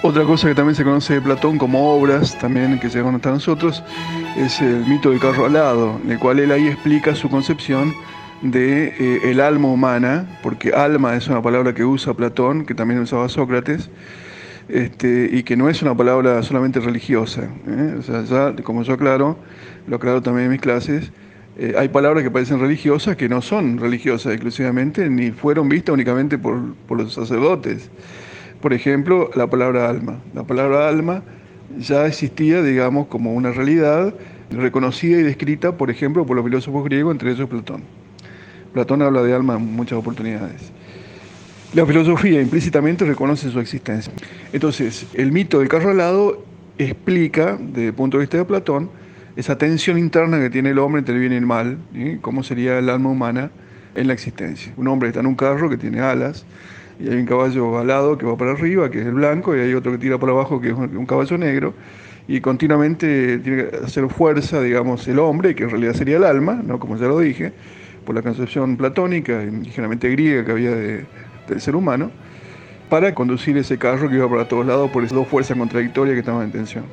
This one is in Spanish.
Otra cosa que también se conoce de Platón como obras, también que llegaron hasta nosotros, es el mito del carro alado, en el cual él ahí explica su concepción de eh, el alma humana, porque alma es una palabra que usa Platón, que también usaba Sócrates, este, y que no es una palabra solamente religiosa. ¿eh? O sea, ya, como yo aclaro, lo aclaro también en mis clases, eh, hay palabras que parecen religiosas que no son religiosas exclusivamente, ni fueron vistas únicamente por, por los sacerdotes. Por ejemplo, la palabra alma. La palabra alma ya existía, digamos, como una realidad reconocida y descrita, por ejemplo, por los filósofos griegos, entre ellos Platón. Platón habla de alma en muchas oportunidades. La filosofía implícitamente reconoce su existencia. Entonces, el mito del carro alado explica, desde el punto de vista de Platón, esa tensión interna que tiene el hombre entre el bien y el mal, cómo sería el alma humana en la existencia. Un hombre está en un carro que tiene alas, y hay un caballo alado que va para arriba, que es el blanco, y hay otro que tira para abajo, que es un caballo negro, y continuamente tiene que hacer fuerza, digamos, el hombre, que en realidad sería el alma, ¿no? como ya lo dije, por la concepción platónica ligeramente griega que había del ser humano, para conducir ese carro que iba para todos lados por esas dos fuerzas contradictorias que estaban en tensión.